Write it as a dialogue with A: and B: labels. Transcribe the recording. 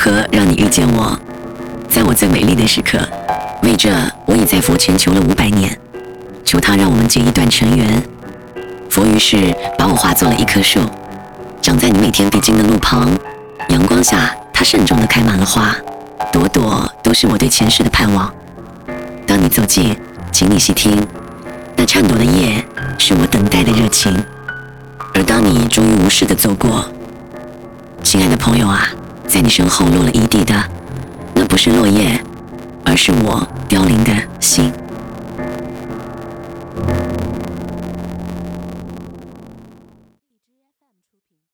A: 何让你遇见我，在我最美丽的时刻。为这，我已在佛前求了五百年，求他让我们结一段尘缘。佛于是把我化作了一棵树，长在你每天必经的路旁。阳光下，它慎重的开满了花，朵朵都是我对前世的盼望。当你走近，请你细听，那颤抖的叶是我等待的热情。而当你终于无视的走过，亲爱的朋友啊，在你身后落了一地的，那不是落叶，而是我凋零的心。